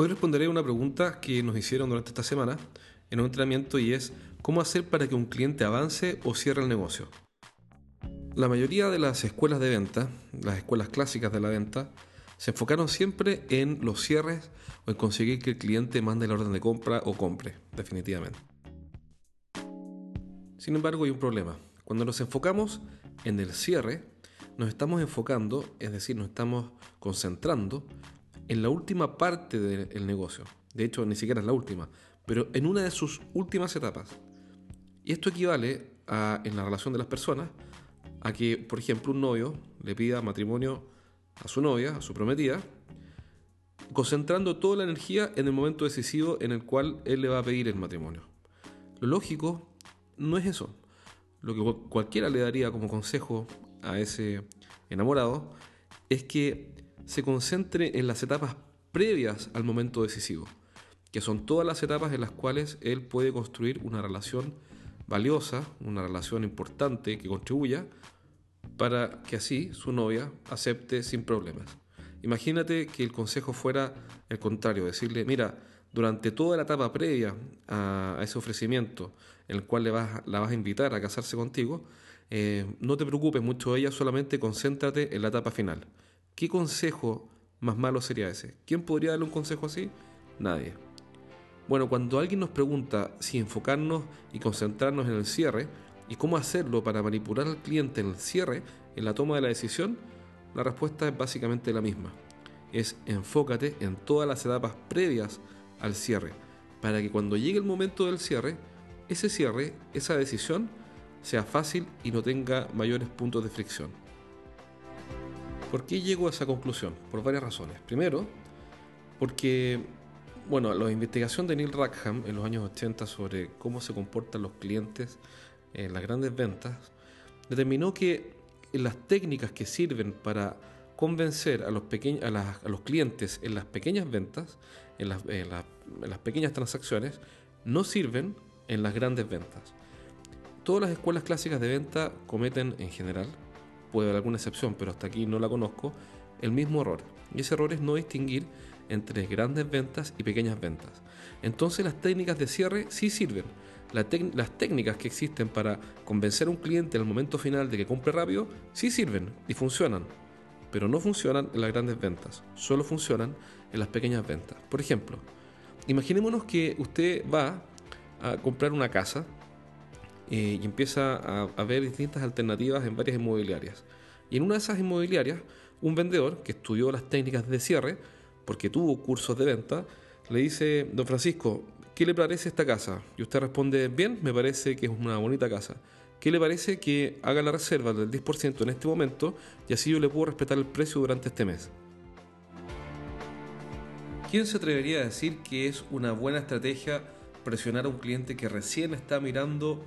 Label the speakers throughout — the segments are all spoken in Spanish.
Speaker 1: Hoy responderé una pregunta que nos hicieron durante esta semana en un entrenamiento y es ¿cómo hacer para que un cliente avance o cierre el negocio? La mayoría de las escuelas de venta, las escuelas clásicas de la venta, se enfocaron siempre en los cierres o en conseguir que el cliente mande la orden de compra o compre, definitivamente. Sin embargo, hay un problema. Cuando nos enfocamos en el cierre, nos estamos enfocando, es decir, nos estamos concentrando en la última parte del negocio. De hecho, ni siquiera es la última, pero en una de sus últimas etapas. Y esto equivale a, en la relación de las personas a que, por ejemplo, un novio le pida matrimonio a su novia, a su prometida, concentrando toda la energía en el momento decisivo en el cual él le va a pedir el matrimonio. Lo lógico no es eso. Lo que cualquiera le daría como consejo a ese enamorado es que se concentre en las etapas previas al momento decisivo, que son todas las etapas en las cuales él puede construir una relación valiosa, una relación importante que contribuya para que así su novia acepte sin problemas. Imagínate que el consejo fuera el contrario, decirle, mira, durante toda la etapa previa a, ese ofrecimiento en el cual le vas, la vas a invitar a casarse contigo, eh, no te preocupes mucho de ella, solamente concéntrate en la etapa final. ¿Qué consejo más malo sería ese? ¿Quién podría darle un consejo así? Nadie. Bueno, cuando alguien nos pregunta si enfocarnos y concentrarnos en el cierre y cómo hacerlo para manipular al cliente en el cierre, en la toma de la decisión, la respuesta es básicamente la misma. Es enfócate en todas las etapas previas al cierre, para que cuando llegue el momento del cierre, ese cierre, esa decisión, sea fácil y no tenga mayores puntos de fricción. ¿Por qué llego a esa conclusión? Por varias razones. Primero, porque, bueno, la investigación de Neil Rackham en los años 80 sobre cómo se comportan los clientes en las grandes ventas, determinó que las técnicas que sirven para convencer a los, a, los clientes en las pequeñas ventas, en las pequeñas transacciones, no sirven en las grandes ventas. Todas las escuelas clásicas de venta cometen en general puede haber alguna excepción, pero hasta aquí no la conozco, el mismo error. Y ese error es no distinguir entre grandes ventas y pequeñas ventas. Entonces las técnicas de cierre sí sirven. las técnicas que existen para convencer a un cliente en el momento final de que compre rápido, sí sirven y funcionan. Pero no funcionan en las grandes ventas, solo funcionan en las pequeñas ventas. Por ejemplo, imaginémonos que usted va a comprar una casa eh, y empieza a, ver distintas alternativas en varias inmobiliarias. Y en una de esas inmobiliarias, un vendedor que estudió las técnicas de cierre, porque tuvo cursos de venta, le dice, don Francisco, ¿qué le parece esta casa? Y usted responde, bien, me parece que es una bonita casa. ¿Qué le parece que haga la reserva del 10% en este momento y así yo le puedo respetar el precio durante este mes? ¿Quién se atrevería a decir que es una buena estrategia presionar a un cliente que recién está mirando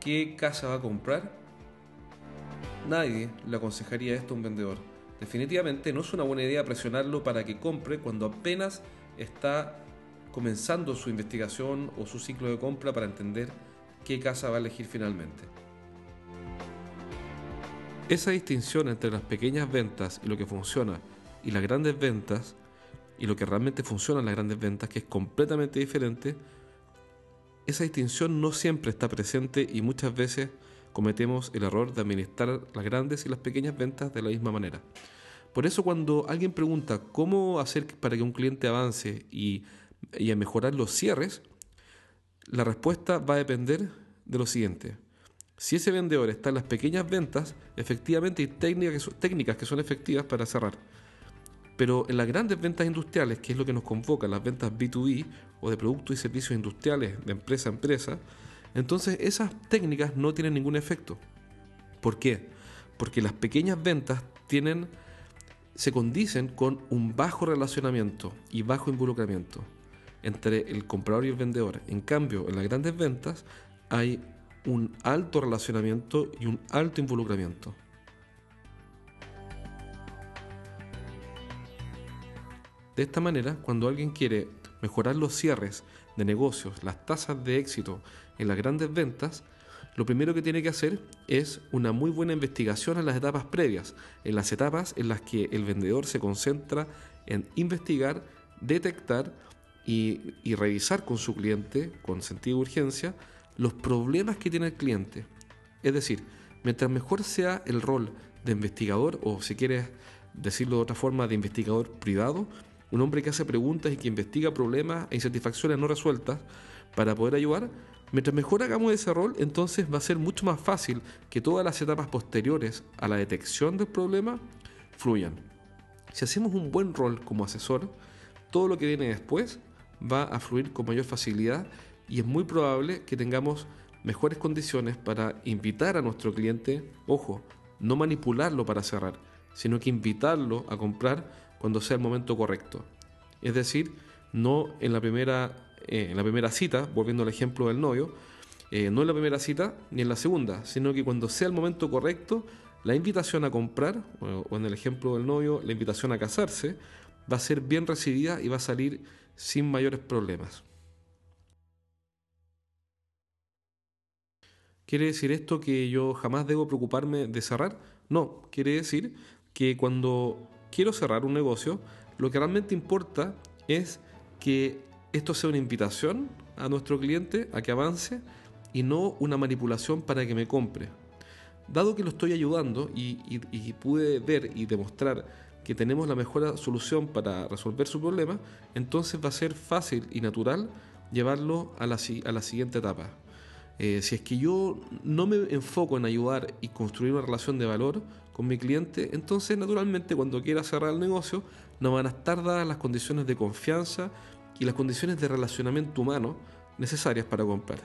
Speaker 1: ¿Qué casa va a comprar? Nadie le aconsejaría esto a un vendedor. Definitivamente no es una buena idea presionarlo para que compre cuando apenas está comenzando su investigación o su ciclo de compra para entender qué casa va a elegir finalmente. Esa distinción entre las pequeñas ventas y lo que funciona y las grandes ventas y lo que realmente funciona en las grandes ventas, que es completamente diferente, esa distinción no siempre está presente y muchas veces cometemos el error de administrar las grandes y las pequeñas ventas de la misma manera. Por eso cuando alguien pregunta cómo hacer para que un cliente avance y, y a mejorar los cierres, la respuesta va a depender de lo siguiente. Si ese vendedor está en las pequeñas ventas, efectivamente hay técnicas que son, técnicas que son efectivas para cerrar. Pero en las grandes ventas industriales, que es lo que nos convoca, las ventas B2B o de productos y servicios industriales de empresa a empresa, entonces esas técnicas no tienen ningún efecto. ¿Por qué? Porque las pequeñas ventas tienen, se condicen con un bajo relacionamiento y bajo involucramiento entre el comprador y el vendedor. En cambio, en las grandes ventas hay un alto relacionamiento y un alto involucramiento. De esta manera, cuando alguien quiere mejorar los cierres de negocios, las tasas de éxito en las grandes ventas, lo primero que tiene que hacer es una muy buena investigación en las etapas previas, en las etapas en las que el vendedor se concentra en investigar, detectar y, revisar con su cliente, con sentido de urgencia, los problemas que tiene el cliente. Es decir, mientras mejor sea el rol de investigador, o si quieres decirlo de otra forma, de investigador privado, un hombre que hace preguntas y que investiga problemas e insatisfacciones no resueltas para poder ayudar, mientras mejor hagamos ese rol, entonces va a ser mucho más fácil que todas las etapas posteriores a la detección del problema fluyan. Si hacemos un buen rol como asesor, todo lo que viene después va a fluir con mayor facilidad y es muy probable que tengamos mejores condiciones para invitar a nuestro cliente, ojo, no manipularlo para cerrar, sino que invitarlo a comprar cuando sea el momento correcto. Es decir, no en la primera, eh, en la primera cita, volviendo al ejemplo del novio, eh, no en la primera cita ni en la segunda, sino que cuando sea el momento correcto, la invitación a comprar, o en el ejemplo del novio, la invitación a casarse, va a ser bien recibida y va a salir sin mayores problemas. ¿Quiere decir esto que yo jamás debo preocuparme de cerrar? No, quiere decir que cuando quiero cerrar un negocio, lo que realmente importa es que esto sea una invitación a nuestro cliente a que avance y no una manipulación para que me compre. Dado que lo estoy ayudando y, pude ver y demostrar que tenemos la mejor solución para resolver su problema, entonces va a ser fácil y natural llevarlo a la, siguiente etapa. Eh, si es que yo no me enfoco en ayudar y construir una relación de valor, con mi cliente, entonces naturalmente cuando quiera cerrar el negocio no van a estar dadas las condiciones de confianza y las condiciones de relacionamiento humano necesarias para comprar.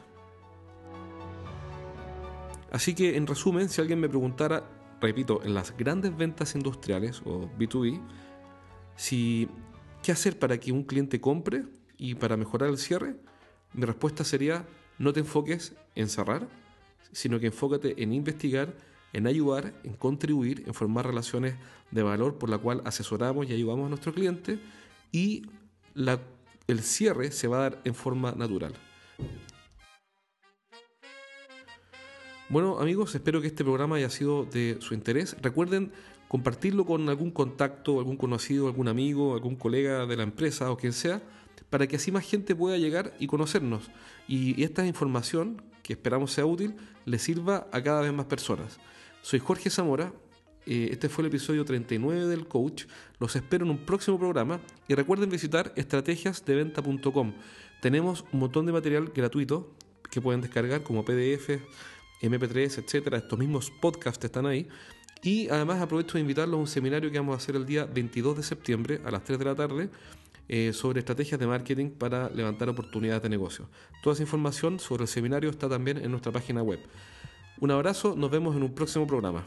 Speaker 1: Así que en resumen, si alguien me preguntara, repito, en las grandes ventas industriales o B2B, si qué hacer para que un cliente compre y para mejorar el cierre, mi respuesta sería no te enfoques en cerrar, sino que enfócate en investigar en ayudar, en contribuir, en formar relaciones de valor por la cual asesoramos y ayudamos a nuestro cliente y el cierre se va a dar en forma natural. Bueno amigos, espero que este programa haya sido de su interés. Recuerden compartirlo con algún contacto, algún conocido, algún amigo, algún colega de la empresa o quien sea, para que así más gente pueda llegar y conocernos. Y esta información, que esperamos sea útil, le sirva a cada vez más personas. Soy Jorge Zamora. Eh, este fue el episodio 39 del Coach. Los espero en un próximo programa y recuerden visitar estrategiasdeventa.com. Tenemos un montón de material gratuito que pueden descargar como PDF, MP3, etcétera. Estos mismos podcasts están ahí. Y además aprovecho de invitarlos a un seminario que vamos a hacer el día 22 de septiembre a las 3 de la tarde eh, sobre estrategias de marketing para levantar oportunidades de negocio. Toda esa información sobre el seminario está también en nuestra página web. Un abrazo, nos vemos en un próximo programa.